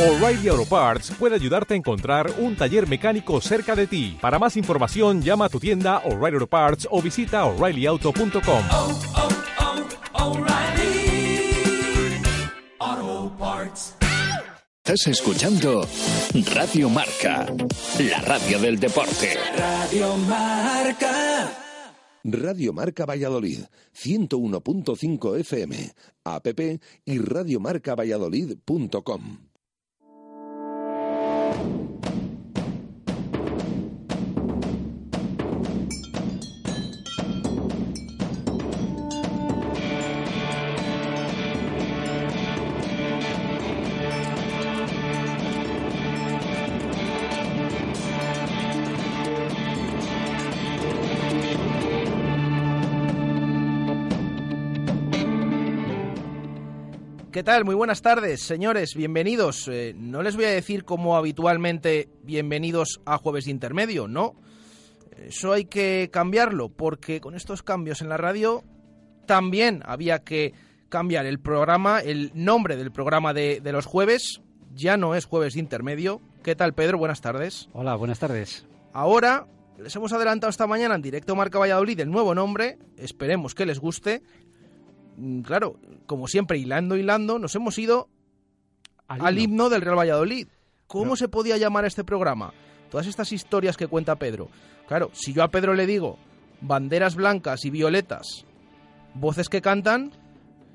O'Reilly Auto Parts puede ayudarte a encontrar un taller mecánico cerca de ti. Para más información, llama a tu tienda O'Reilly Auto Parts o visita oreillyauto.com. oh, oh, Parts. Estás escuchando Radio Marca, la radio del deporte. Radio Marca. Radio Marca Valladolid, 101.5 FM, app y radiomarcavalladolid.com. ¿Qué tal? Muy buenas tardes, señores. Bienvenidos. Eh, no les voy a decir como habitualmente bienvenidos a Jueves de Intermedio, no. Eso hay que cambiarlo, porque con estos cambios en la radio también había que cambiar el programa, el nombre del programa de, de los jueves. Ya no es Jueves de Intermedio. ¿Qué tal, Pedro? Buenas tardes. Hola, buenas tardes. Ahora les hemos adelantado esta mañana en directo Marca Valladolid el nuevo nombre. Esperemos que les guste. Mm, Claro, como siempre, hilando, hilando, nos hemos ido al himno, del Real Valladolid. ¿Cómo se podía llamar este programa? Todas estas historias que cuenta Pedro. Claro, si yo a Pedro le digo banderas blancas y violetas, voces que cantan,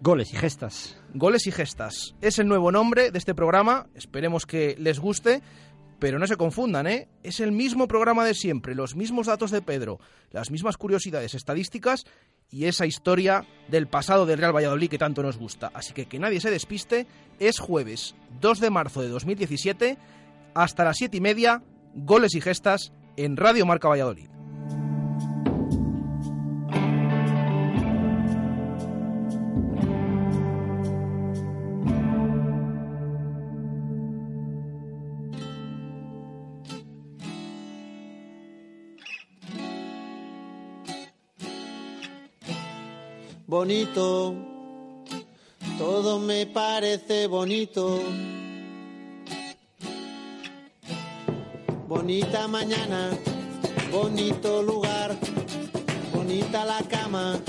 Goles y gestas. goles y gestas. Es el nuevo nombre de este programa. Esperemos que les guste. Pero no se confundan, ¿eh? Es el mismo programa de siempre, los mismos datos de Pedro, las mismas curiosidades estadísticas y esa historia del pasado del Real Valladolid que tanto nos gusta. Así que que nadie se despiste, es jueves 2 de marzo de 2017, hasta las 7 y media, goles y gestas en Radio Marca Valladolid. Bonito, todo me parece bonito. Bonita mañana, bonito lugar, bonita la cama,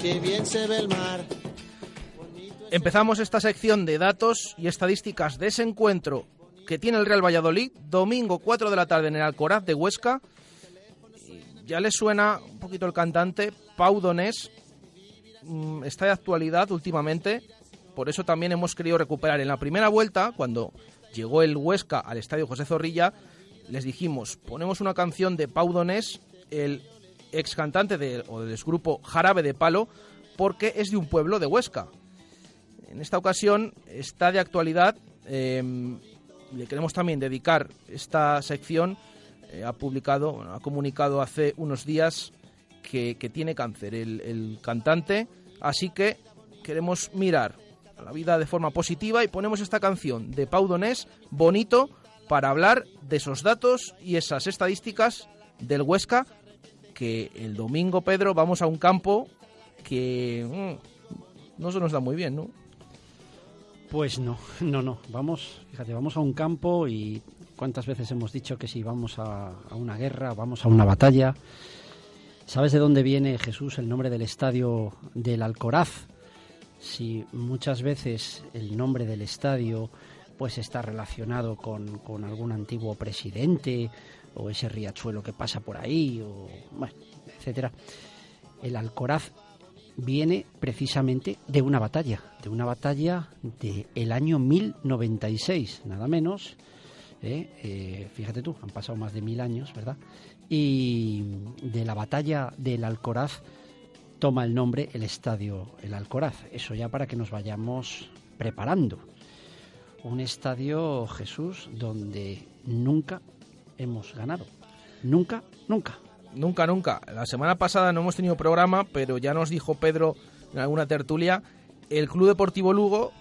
que bien se ve el mar. Empezamos esta sección de datos y estadísticas de ese encuentro que tiene el Real Valladolid, domingo 4 de la tarde en el Alcoraz de Huesca. Ya les suena un poquito el cantante Pau Donés, mm, está de actualidad últimamente, por eso también hemos querido recuperar. En la primera vuelta, cuando llegó el Huesca al estadio José Zorrilla, les dijimos, ponemos una canción de Pau Donés, el ex cantante de, o del grupo Jarabe de Palo, porque es de un pueblo de Huesca. En esta ocasión está de actualidad, eh, le queremos también dedicar esta sección, eh, ha publicado, bueno, ha comunicado hace unos días que, tiene cáncer el, cantante, así que queremos mirar a la vida de forma positiva y ponemos esta canción de Pau Donés, bonito, para hablar de esos datos y esas estadísticas del Huesca, que el domingo, Pedro, vamos a un campo que mm, no se nos da muy bien, ¿no? Pues no, no, no. Vamos, fíjate, vamos a un campo y cuántas veces hemos dicho que si vamos a una guerra, vamos a una batalla. ¿Sabes de dónde viene Jesús el nombre del estadio del Alcoraz? Si muchas veces el nombre del estadio pues está relacionado con, con algún antiguo presidente o ese riachuelo que pasa por ahí o bueno, etcétera. El Alcoraz viene precisamente de una batalla, de una batalla del año 1096, nada menos. ¿eh? Eh, fíjate tú, han pasado más de mil años, ¿verdad? Y de la batalla del Alcoraz toma el nombre el estadio El Alcoraz. Eso ya para que nos vayamos preparando. Un estadio, Jesús, donde nunca hemos ganado. Nunca, nunca. Nunca, nunca. La semana pasada no hemos tenido programa, pero ya nos dijo Pedro en alguna tertulia, el Club Deportivo Lugo,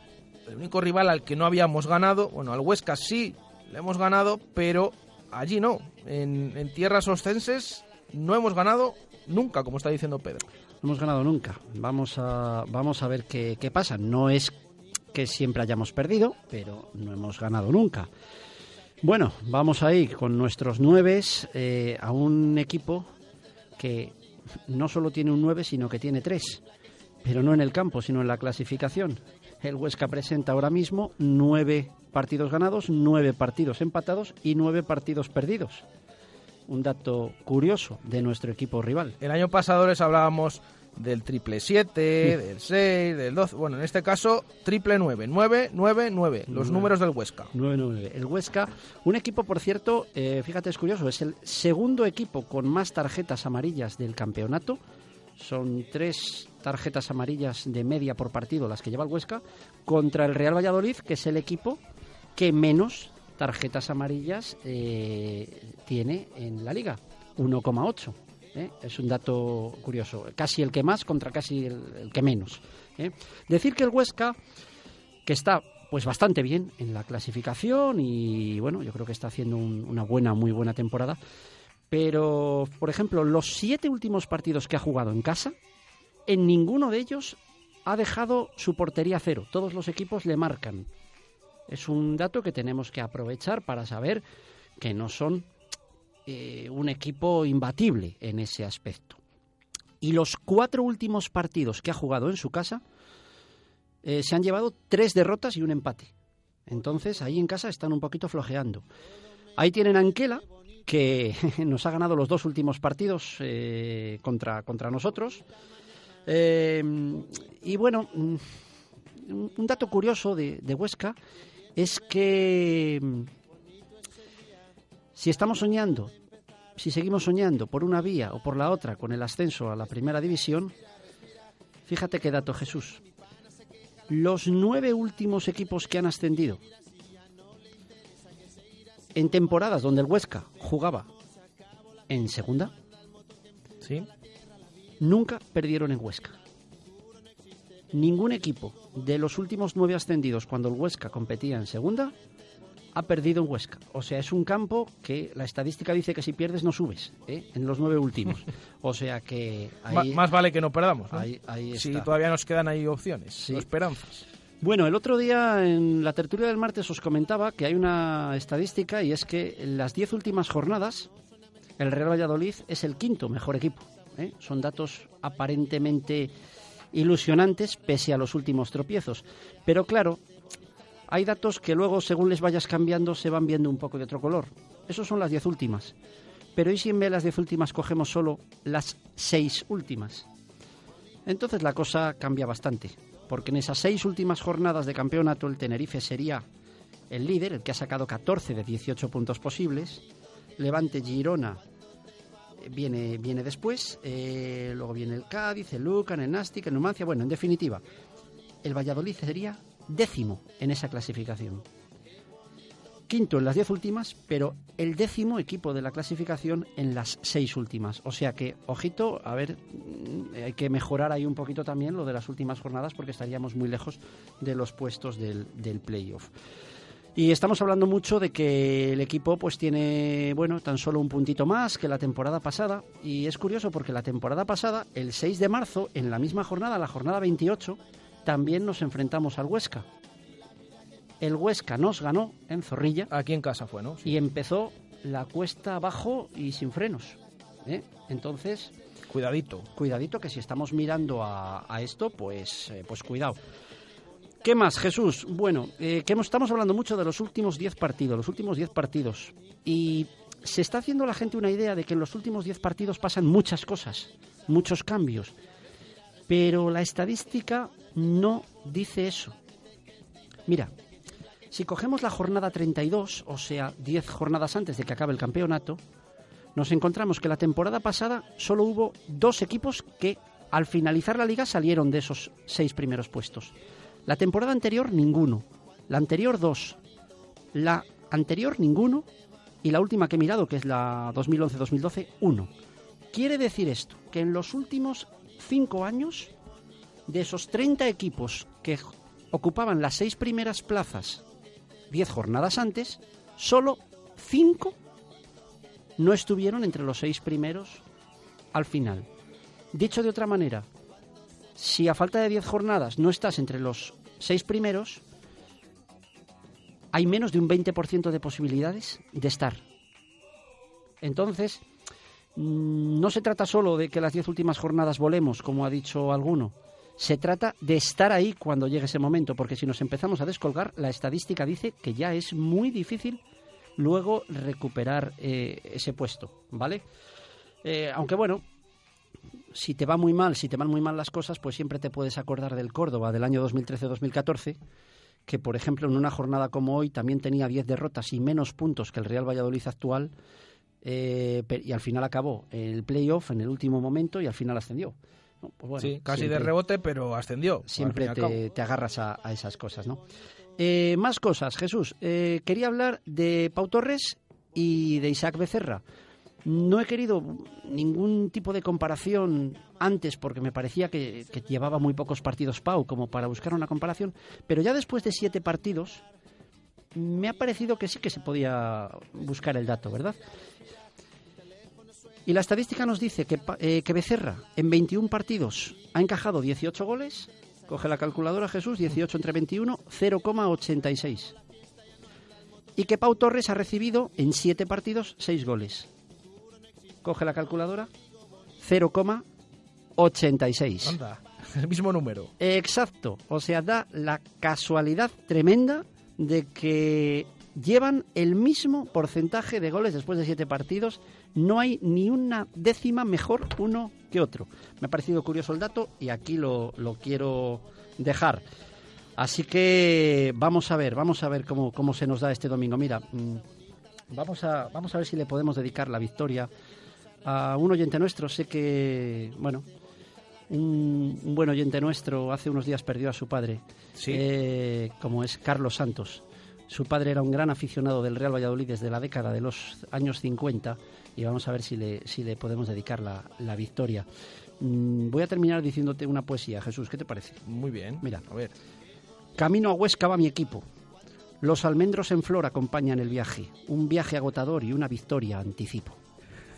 el único rival al que no habíamos ganado, bueno, al Huesca sí le hemos ganado, pero allí no. En, tierras ostenses no hemos ganado nunca, como está diciendo Pedro. No hemos ganado nunca. Vamos a, vamos a ver qué, pasa. No es que siempre hayamos perdido, pero no hemos ganado nunca. Bueno, vamos ahí con nuestros nueves eh, a un equipo que no solo tiene un 9, sino que tiene tres, pero no en el campo, sino en la clasificación. El Huesca presenta ahora mismo nueve partidos ganados, nueve partidos empatados y nueve partidos perdidos. Un dato curioso de nuestro equipo rival. El año pasado les hablábamos del triple 7, del 6, del 12. Bueno, en este caso, triple 9. 9, 9, 9. Los números del Huesca. 9-9. El Huesca, un equipo, por cierto, eh, fíjate, es curioso, es el segundo equipo con más tarjetas amarillas del campeonato. Son tres tarjetas amarillas de media por partido las que lleva el Huesca, contra el Real Valladolid, que es el equipo que menos tarjetas amarillas eh, tiene en la liga, 1,8. ¿eh? Es un dato curioso. Casi el que más contra casi el, que menos. ¿eh? Decir que el Huesca que está pues bastante bien en la clasificación y bueno, yo creo que está haciendo un- una buena, muy buena temporada. Pero, por ejemplo, los siete últimos partidos que ha jugado en casa, en ninguno de ellos ha dejado su portería cero. Todos los equipos le marcan. Es un dato que tenemos que aprovechar para saber que no son eh, un equipo imbatible en ese aspecto. Y los cuatro últimos partidos que ha jugado en su casa, eh, se han llevado tres derrotas y un empate. Entonces ahí en casa están un poquito flojeando. Ahí tienen a Anquela, que nos ha ganado los dos últimos partidos eh, contra, contra nosotros. Y bueno, mm, un dato curioso de, de Huesca es que mm, si estamos soñando, si seguimos soñando por una vía o por la otra con el ascenso a la primera división, fíjate qué dato Jesús los nueve últimos equipos que han ascendido en temporadas donde el Huesca jugaba en segunda, ¿Sí? nunca perdieron en Huesca. Ningún equipo de los últimos nueve ascendidos cuando el Huesca competía en segunda ha perdido en Huesca. O sea, es un campo que la estadística dice que si pierdes no subes, ¿eh? en los nueve últimos. O sea que ahí... más vale que no perdamos. ¿no? ahí- ahí está. todavía nos quedan ahí opciones, Sí. esperanzas. Bueno, el otro día en la tertulia del martes os comentaba que hay una estadística y es que en las diez últimas jornadas el Real Valladolid es el quinto mejor equipo. ¿eh? Son datos aparentemente ilusionantes pese a los últimos tropiezos. Pero claro, hay datos que luego según les vayas cambiando se van viendo un poco de otro color. Esos son las diez últimas. Pero ¿y si en las diez últimas cogemos solo las seis últimas? Entonces la cosa cambia bastante, porque en esas seis últimas jornadas de campeonato el Tenerife sería el líder, el que ha sacado 14 de 18 puntos posibles. Levante Girona viene, viene después, eh, luego viene el Cádiz, el Lucan, el Nastic, el Numancia. Bueno, en definitiva, el Valladolid sería décimo en esa clasificación. Quinto en las diez últimas, pero el décimo equipo de la clasificación en las seis últimas. O sea que, ojito, a ver, mm, hay que mejorar ahí un poquito también lo de las últimas jornadas porque estaríamos muy lejos de los puestos del, del playoff. Y estamos hablando mucho de que el equipo pues tiene, bueno, tan solo un puntito más que la temporada pasada. Y es curioso porque la temporada pasada, el 6 de marzo, en la misma jornada, la jornada 28, también nos enfrentamos al Huesca. El Huesca nos ganó en Zorrilla Aquí en casa fue, ¿no? Sí. y empezó la cuesta abajo y sin frenos. ¿eh? Entonces, Cuidadito. cuidadito que si estamos mirando a, a esto, pues, eh, pues cuidado. ¿Qué más, Jesús? Bueno, eh, que estamos hablando mucho de los últimos 10 partidos, los últimos 10 partidos. Y se está haciendo la gente una idea de que en los últimos 10 partidos pasan muchas cosas, muchos cambios. Pero la estadística no dice eso. Mira, si cogemos la jornada 32, o sea, 10 jornadas antes de que acabe el campeonato, nos encontramos que la temporada pasada solo hubo dos equipos que al finalizar la liga salieron de esos seis primeros puestos. La temporada anterior ninguno, la anterior dos, la anterior ninguno y la última que he mirado, que es la 2011-2012, uno. Quiere decir esto, que en los últimos cinco años, de esos 30 equipos que ocupaban las seis primeras plazas 10 jornadas antes, solo 5 no estuvieron entre los seis primeros al final. Dicho de otra manera, si a falta de 10 jornadas no estás entre los seis primeros, hay menos de un 20% de posibilidades de estar. Entonces, mm, no se trata solo de que las 10 últimas jornadas volemos, como ha dicho alguno. Se trata de estar ahí cuando llegue ese momento, porque si nos empezamos a descolgar, la estadística dice que ya es muy difícil luego recuperar eh, ese puesto, ¿vale? Eh, aunque bueno, si te va muy mal, si te van muy mal las cosas, pues siempre te puedes acordar del Córdoba del año 2013-2014, que por ejemplo en una jornada como hoy también tenía 10 derrotas y menos puntos que el Real Valladolid actual, eh, y al final acabó el playoff en el último momento y al final ascendió. No, pues bueno, sí, casi siempre- de rebote, pero ascendió. siempre te, te agarras a, a esas cosas, ¿no? Eh, más cosas, Jesús. Eh, quería hablar de Pau Torres y de Isaac Becerra. No he querido ningún tipo de comparación antes porque me parecía que, llevaba muy pocos partidos Pau como para buscar una comparación, pero ya después de siete partidos me ha parecido que sí que se podía buscar el dato, ¿verdad? Y la estadística nos dice que, eh, que Becerra en 21 partidos ha encajado 18 goles. Coge la calculadora, Jesús, 18 entre 21, 0,86. Y que Pau Torres ha recibido en 7 partidos 6 goles. Coge la calculadora, 0,86. Anda, el mismo número. Exacto. O sea, da la casualidad tremenda de que llevan el mismo porcentaje de goles después de siete partidos. No hay ni una décima mejor uno que otro. Me ha parecido curioso el dato y aquí lo, lo quiero dejar. Así que vamos a ver, vamos a ver cómo, cómo se nos da este domingo. Mira, mm, vamos a, vamos a ver si le podemos dedicar la victoria a un oyente nuestro. Sé que, bueno, un, un buen oyente nuestro hace unos días perdió a su padre, Sí. eh, como es Carlos Santos. Su padre era un gran aficionado del Real Valladolid desde la década de los años 50 y vamos a ver si le, si le podemos dedicar la, la victoria. Mm, voy a terminar diciéndote una poesía, Jesús, ¿qué te parece? Muy bien. Mira. A ver. Camino a Huesca va mi equipo. Los almendros en flor acompañan el viaje. Un viaje agotador y una victoria anticipo.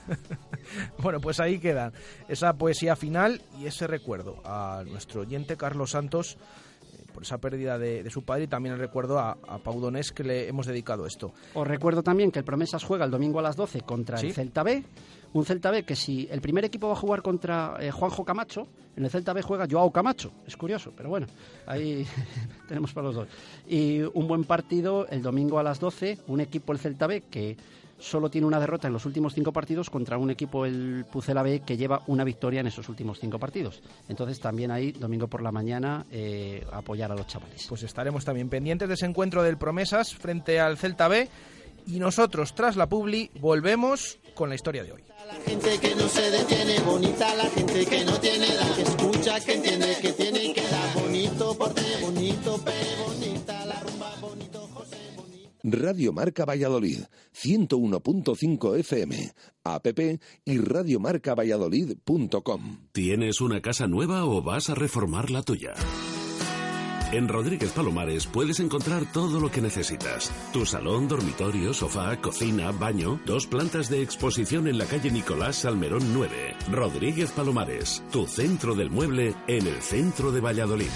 Bueno, pues ahí quedan esa poesía final y ese recuerdo a nuestro oyente Carlos Santos eh, por esa pérdida de, de su padre y también el recuerdo a, a Pau Donés que le hemos dedicado esto. Os recuerdo también que el Promesas juega el domingo a las 12 contra Sí. el Celta B. Un Celta B que si el primer equipo va a jugar contra eh, Juanjo Camacho, en el Celta B juega Joao Camacho. Es curioso, pero bueno, ahí tenemos para los dos. Y un buen partido el domingo a las 12, un equipo el Celta B que solo tiene una derrota en los últimos cinco partidos contra un equipo el Pucela B que lleva una victoria en esos últimos cinco partidos. Entonces también ahí, domingo por la mañana, eh, apoyar a los chavales. Pues estaremos también pendientes de ese encuentro del Promesas frente al Celta B y nosotros tras la Publi volvemos con la historia de hoy. La gente que no se detiene, bonita la gente que no tiene edad, que escucha, que entiende, que tiene que dar bonito porte, bonito pe, bonita Radio Marca Valladolid, 101.5 FM, app y radiomarcavalladolid.com. ¿Tienes una casa nueva o vas a reformar la tuya? En Rodríguez Palomares puedes encontrar todo lo que necesitas. Tu salón, dormitorio, sofá, cocina, baño, dos plantas de exposición en la calle Nicolás Salmerón 9. Rodríguez Palomares, tu centro del mueble en el centro de Valladolid.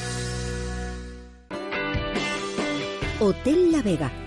Hotel La Vega.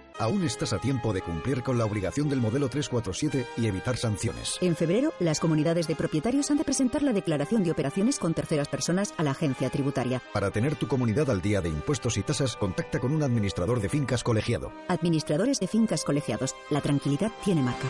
Aún estás a tiempo de cumplir con la obligación del modelo 347 y evitar sanciones. En febrero, las comunidades de propietarios han de presentar la declaración de operaciones con terceras personas a la agencia tributaria. Para tener tu comunidad al día de impuestos y tasas, contacta con un administrador de fincas colegiado. Administradores de fincas colegiados. La tranquilidad tiene marca.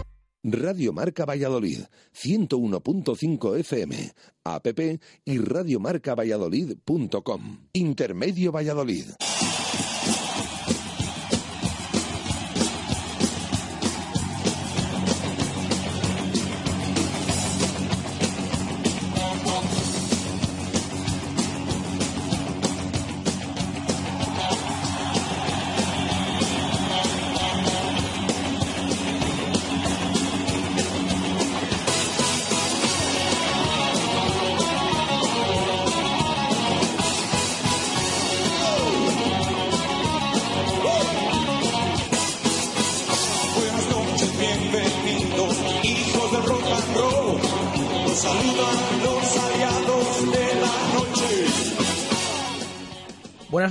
Radio Marca Valladolid, 101.5 FM, app y radiomarcavalladolid.com. Intermedio Valladolid.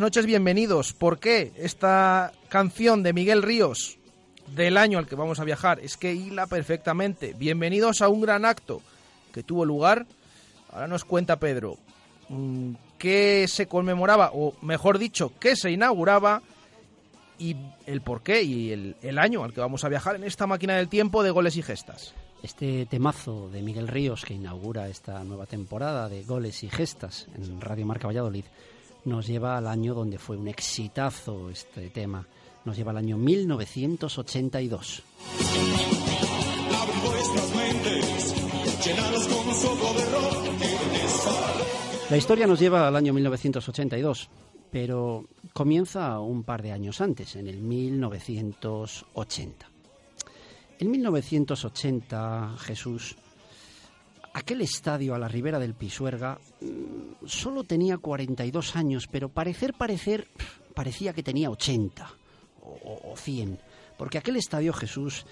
Buenas noches, bienvenidos. ¿Por qué esta canción de Miguel Ríos del año al que vamos a viajar es que hila perfectamente? Bienvenidos a un gran acto que tuvo lugar. Ahora nos cuenta Pedro mm, qué se conmemoraba, o mejor dicho, qué se inauguraba y el por qué y el, el año al que vamos a viajar en esta máquina del tiempo de goles y gestas. Este temazo de Miguel Ríos que inaugura esta nueva temporada de goles y gestas en Radio Marca Valladolid nos lleva al año donde fue un exitazo este tema. Nos lleva al año 1982. Abren vuestras mentes, llenarlas con un soplo de rock en esta La historia nos lleva al año 1982, pero comienza un par de años antes, en el 1980. En 1980, Jesús, aquel estadio a la ribera del Pisuerga mm, solo tenía 42 años, pero parecer, parecer, parecía que tenía 80 o, o- o 100, porque aquel estadio, Jesús,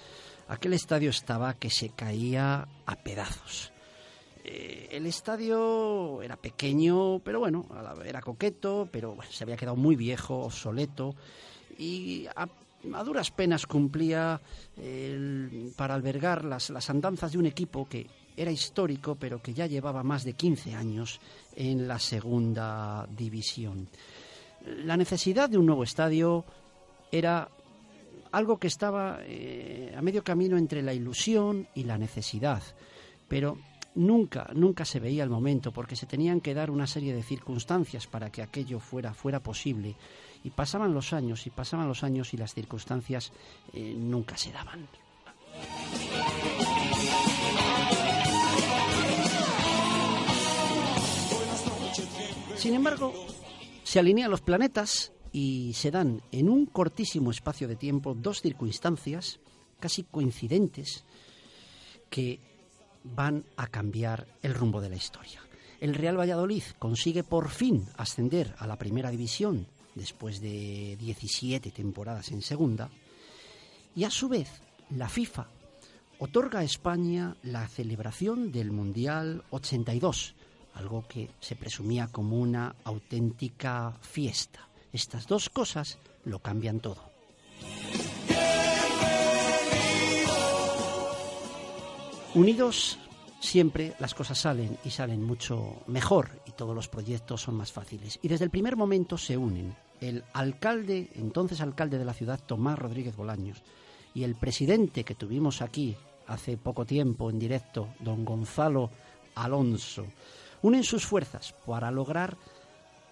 aquel estadio estaba que se caía a pedazos. Eh, el estadio era pequeño, pero bueno, era coqueto, pero bueno, se había quedado muy viejo, obsoleto, y a, a duras penas cumplía el- para albergar las, las andanzas de un equipo que era histórico, pero que ya llevaba más de 15 años en la segunda división. La necesidad de un nuevo estadio era algo que estaba eh, a medio camino entre la ilusión y la necesidad, pero nunca, nunca se veía el momento porque se tenían que dar una serie de circunstancias para que aquello fuera, fuera posible. Y pasaban los años y pasaban los años y las circunstancias eh, nunca se daban. Sin embargo, se alinean los planetas y se dan en un cortísimo espacio de tiempo dos circunstancias casi coincidentes que van a cambiar el rumbo de la historia. El Real Valladolid consigue por fin ascender a la primera división después de 17 temporadas en segunda y a su vez la FIFA otorga a España la celebración del Mundial 82, algo que se presumía como una auténtica fiesta. Estas dos cosas lo cambian todo. Unidos siempre las cosas salen y salen mucho mejor y todos los proyectos son más fáciles. Y desde el primer momento se unen el alcalde, entonces alcalde de la ciudad, Tomás Rodríguez Bolaños, y el presidente que tuvimos aquí hace poco tiempo en directo, don Gonzalo Alonso, unen sus fuerzas para lograr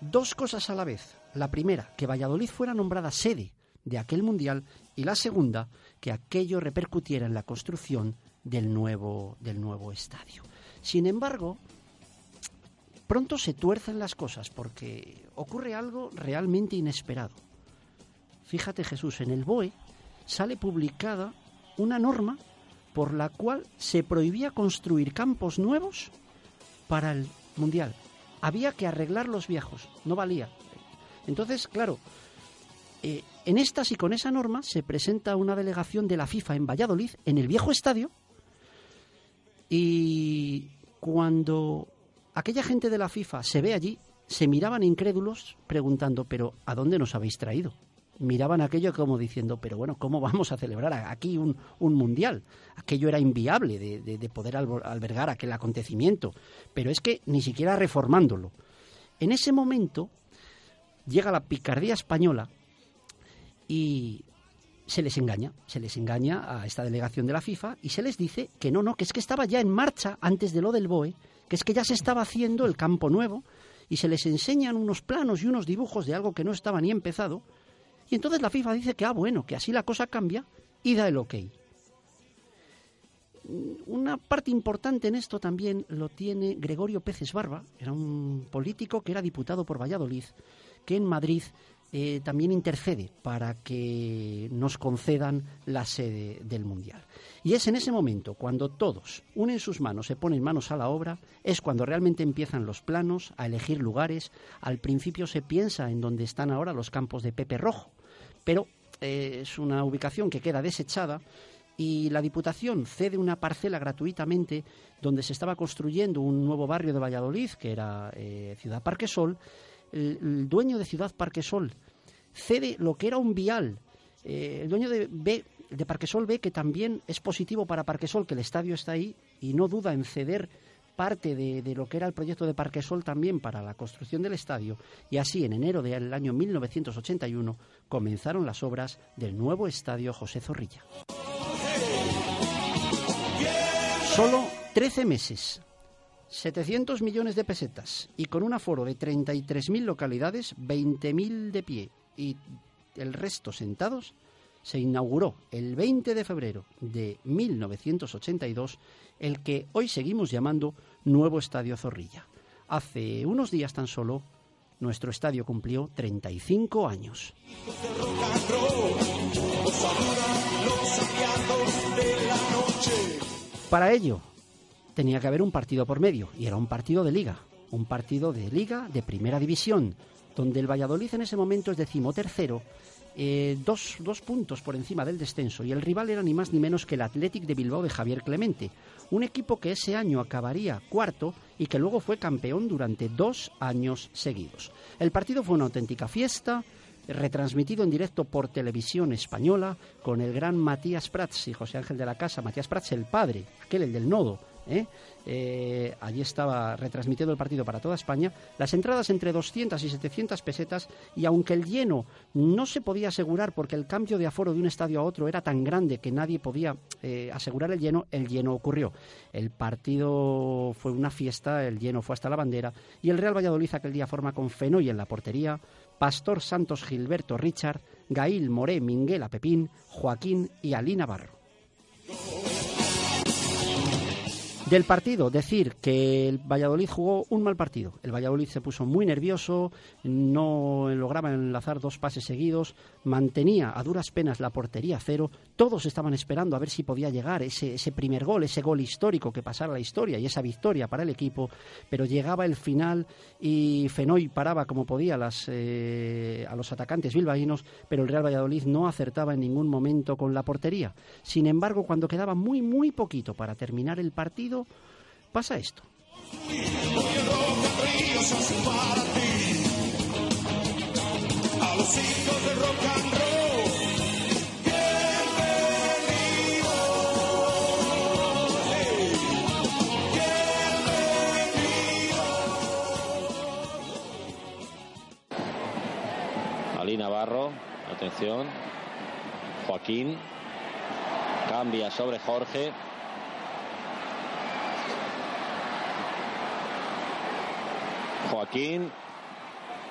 dos cosas a la vez. La primera, que Valladolid fuera nombrada sede de aquel mundial y la segunda, que aquello repercutiera en la construcción del nuevo, del nuevo estadio. Sin embargo, pronto se tuercen las cosas porque ocurre algo realmente inesperado. Fíjate Jesús, en el BOE sale publicada una norma por la cual se prohibía construir campos nuevos para el Mundial. Había que arreglar los viejos, no valía. Entonces, claro, eh, en estas y con esa norma se presenta una delegación de la FIFA en Valladolid, en el viejo estadio, y cuando aquella gente de la FIFA se ve allí, se miraban incrédulos preguntando, pero ¿a dónde nos habéis traído? Miraban aquello como diciendo, pero bueno, ¿cómo vamos a celebrar aquí un, un mundial? Aquello era inviable de, de- de poder albergar aquel acontecimiento, pero es que ni siquiera reformándolo. En ese momento llega la picardía española y se les engaña, se les engaña a esta delegación de la FIFA y se les dice que no, no, que es que estaba ya en marcha antes de lo del BOE, que es que ya se estaba haciendo el campo nuevo y se les enseñan unos planos y unos dibujos de algo que no estaba ni empezado y entonces la FIFA dice que, ah, bueno, que así la cosa cambia y da el ok. Una parte importante en esto también lo tiene Gregorio Peces Barba, era un político que era diputado por Valladolid, que en Madrid eh, también intercede para que nos concedan la sede del Mundial. Y es en ese momento, cuando todos unen sus manos, se ponen manos a la obra, es cuando realmente empiezan los planos, a elegir lugares. Al principio se piensa en donde están ahora los campos de Pepe Rojo, pero eh, es una ubicación que queda desechada y la Diputación cede una parcela gratuitamente donde se estaba construyendo un nuevo barrio de Valladolid, que era eh, Ciudad Parquesol. El, el dueño de Ciudad Parquesol cede lo que era un vial. Eh, el dueño de, de Parquesol ve que también es positivo para Parquesol que el estadio está ahí y no duda en ceder parte de, lo que era el proyecto de Parquesol también para la construcción del estadio y así en enero del año 1981 comenzaron las obras del nuevo estadio José Zorrilla. Solo 13 meses, 700 millones de pesetas y con un aforo de 33.000 localidades, 20.000 de pie y el resto sentados, se inauguró el 20 de febrero de 1982 el que hoy seguimos llamando Nuevo Estadio Zorrilla. Hace unos días tan solo, nuestro estadio cumplió 35 años. Para ello, tenía que haber un partido por medio, y era un partido de liga, un partido de liga de primera división, donde el Valladolid en ese momento es decimotercero, eh, dos, dos puntos por encima del descenso, y el rival era ni más ni menos que el Athletic de Bilbao de Javier Clemente, un equipo que ese año acabaría cuarto y que luego fue campeón durante dos años seguidos. El partido fue una auténtica fiesta, retransmitido en directo por televisión española con el gran Matías Prats y José Ángel de la Casa, Matías Prats el padre, aquel el del nodo, ¿eh? Eh, allí estaba retransmitiendo el partido para toda España, las entradas entre 200 y 700 pesetas y aunque el lleno no se podía asegurar porque el cambio de aforo de un estadio a otro era tan grande que nadie podía eh, asegurar el lleno, el lleno ocurrió. El partido fue una fiesta, el lleno fue hasta la bandera y el Real Valladolid aquel día forma con Fenoy en la portería, Pastor Santos Gilberto Richard, Gail Moré Minguela Pepín, Joaquín y Ali Navarro. Del partido, decir que el Valladolid jugó un mal partido. El Valladolid se puso muy nervioso, no lograba enlazar dos pases seguidos, mantenía a duras penas la portería cero. Todos estaban esperando a ver si podía llegar ese, ese primer gol, ese gol histórico que pasara la historia y esa victoria para el equipo. Pero llegaba el final y Fenoy paraba como podía las, eh, a los atacantes bilbaínos, pero el Real Valladolid no acertaba en ningún momento con la portería. Sin embargo, cuando quedaba muy, muy poquito para terminar el partido, pasa esto. A los Navarro, atención. Joaquín cambia sobre Jorge. Joaquín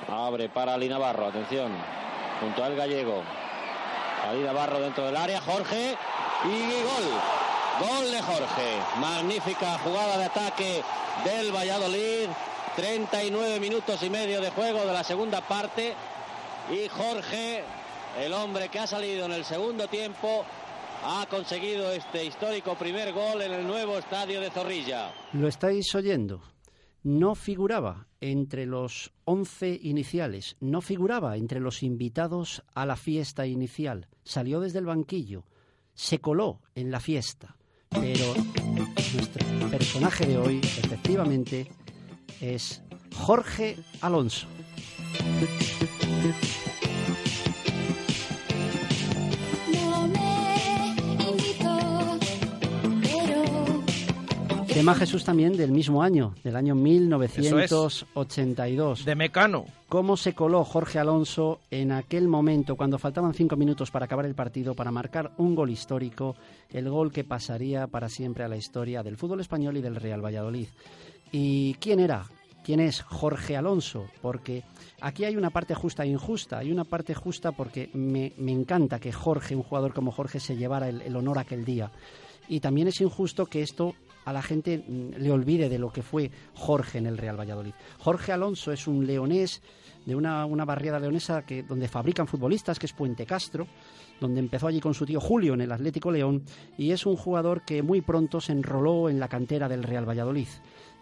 abre para Ali Navarro, atención. Junto al gallego. Ali Navarro dentro del área, Jorge y gol. Gol de Jorge. Magnífica jugada de ataque del Valladolid. 39 minutos y medio de juego de la segunda parte. Y Jorge, el hombre que ha salido en el segundo tiempo, ha conseguido este histórico primer gol en el nuevo estadio de Zorrilla. Lo estáis oyendo. No figuraba entre los 11 iniciales, no figuraba entre los invitados a la fiesta inicial, salió desde el banquillo, se coló en la fiesta, pero nuestro personaje de hoy, efectivamente, es Jorge Alonso. Tema Jesús también del mismo año, del año 1982. De Mecano. ¿Cómo se coló Jorge Alonso en aquel momento, cuando faltaban cinco minutos para acabar el partido, para marcar un gol histórico, el gol que pasaría para siempre a la historia del fútbol español y del Real Valladolid? ¿Y quién era? ¿Quién es Jorge Alonso? Porque aquí hay una parte justa e injusta. Hay una parte justa porque me, me encanta que Jorge, un jugador como Jorge, se llevara el, el honor aquel día. Y también es injusto que esto a la gente mm, le olvide de lo que fue Jorge en el Real Valladolid. Jorge Alonso es un leonés de una, una barriada leonesa que, donde fabrican futbolistas, que es Puente Castro, donde empezó allí con su tío Julio en el Atlético León, y es un jugador que muy pronto se enroló en la cantera del Real Valladolid.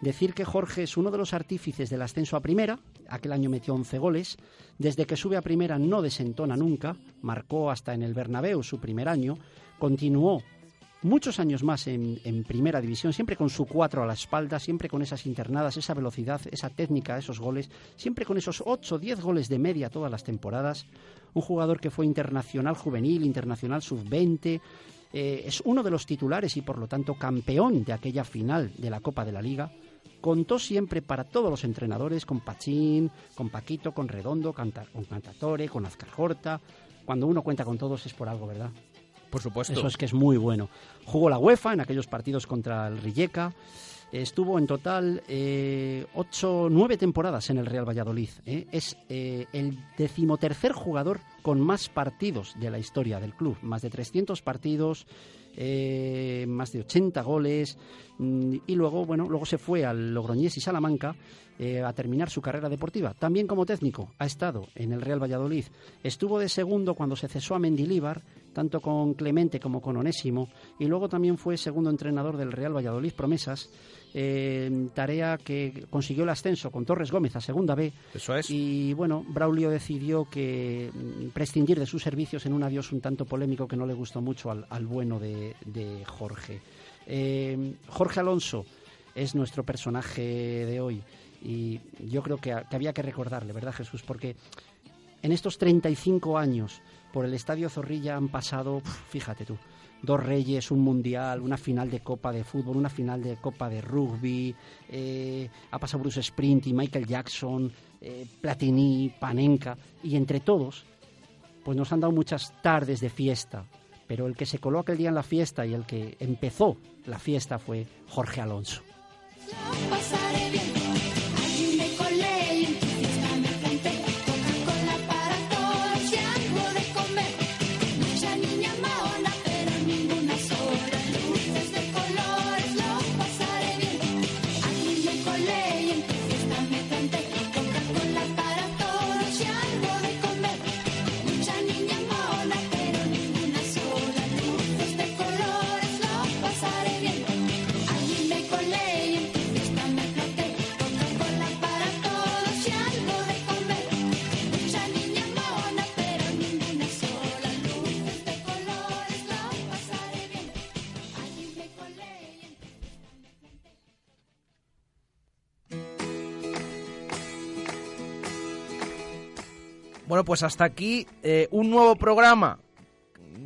Decir que Jorge es uno de los artífices del ascenso a primera, aquel año metió 11 goles, desde que sube a primera no desentona nunca, marcó hasta en el Bernabéu su primer año, continuó muchos años más en, en, primera división, siempre con su cuatro a la espalda, siempre con esas internadas, esa velocidad, esa técnica, esos goles, siempre con esos 8 o 10 goles de media todas las temporadas. Un jugador que fue internacional juvenil, internacional sub-20, eh, es uno de los titulares y por lo tanto campeón de aquella final de la Copa de la Liga. Contó siempre para todos los entrenadores, con Pachín, con Paquito, con Redondo, canta, con Cantatore, con Azcarjorta. Cuando uno cuenta con todos es por algo, ¿verdad? Por supuesto. Eso es que es muy bueno. Jugó la UEFA en aquellos partidos contra el Rijeka. Estuvo en total eh, ocho, nueve temporadas en el Real Valladolid. ¿eh? Es eh, el decimotercer jugador con más partidos de la historia del club. Más de 300 partidos, eh, más de 80 goles. mm, Y luego, bueno, luego se fue al Logroñés y Salamanca eh, a terminar su carrera deportiva. También como técnico ha estado en el Real Valladolid. Estuvo de segundo cuando se cesó a Mendilíbar, tanto con Clemente como con Onésimo. Y luego también fue segundo entrenador del Real Valladolid Promesas. eh, tarea que consiguió el ascenso con Torres Gómez a segunda B. Eso es. Y bueno, Braulio decidió que mm, prescindir de sus servicios en un adiós un tanto polémico que no le gustó mucho al, al bueno de, de Jorge. Eh, Jorge Alonso es nuestro personaje de hoy y yo creo que, que había que recordarle, ¿verdad Jesús? Porque en estos 35 años por el Estadio Zorrilla han pasado, fíjate tú, dos reyes, un mundial, una final de Copa de Fútbol, una final de Copa de Rugby, eh, ha pasado Bruce Sprint y Michael Jackson, eh, Platini, Panenka, y entre todos, pues nos han dado muchas tardes de fiesta, pero el que se coló aquel día en la fiesta y el que empezó la fiesta fue Jorge Alonso. Bueno, pues hasta aquí eh, un nuevo programa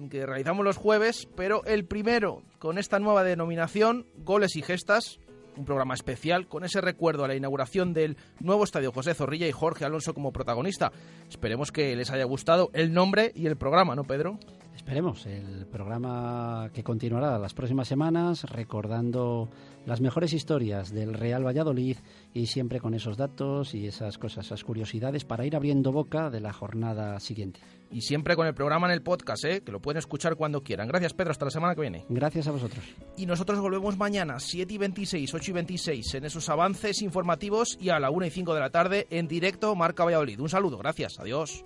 que realizamos los jueves, pero el primero con esta nueva denominación, Goles y Gestas, un programa especial con ese recuerdo a la inauguración del nuevo estadio José Zorrilla y Jorge Alonso como protagonista. Esperemos que les haya gustado el nombre y el programa, ¿no, Pedro? Esperemos el programa que continuará las próximas semanas recordando las mejores historias del Real Valladolid y siempre con esos datos y esas cosas, esas curiosidades para ir abriendo boca de la jornada siguiente. Y siempre con el programa en el podcast, ¿eh? que lo pueden escuchar cuando quieran. Gracias, Pedro. Hasta la semana que viene. Gracias a vosotros. Y nosotros volvemos mañana, 7 y 26, 8 y 26, en esos avances informativos y a la 1 y 5 de la tarde en directo Marca Valladolid. Un saludo, gracias, adiós.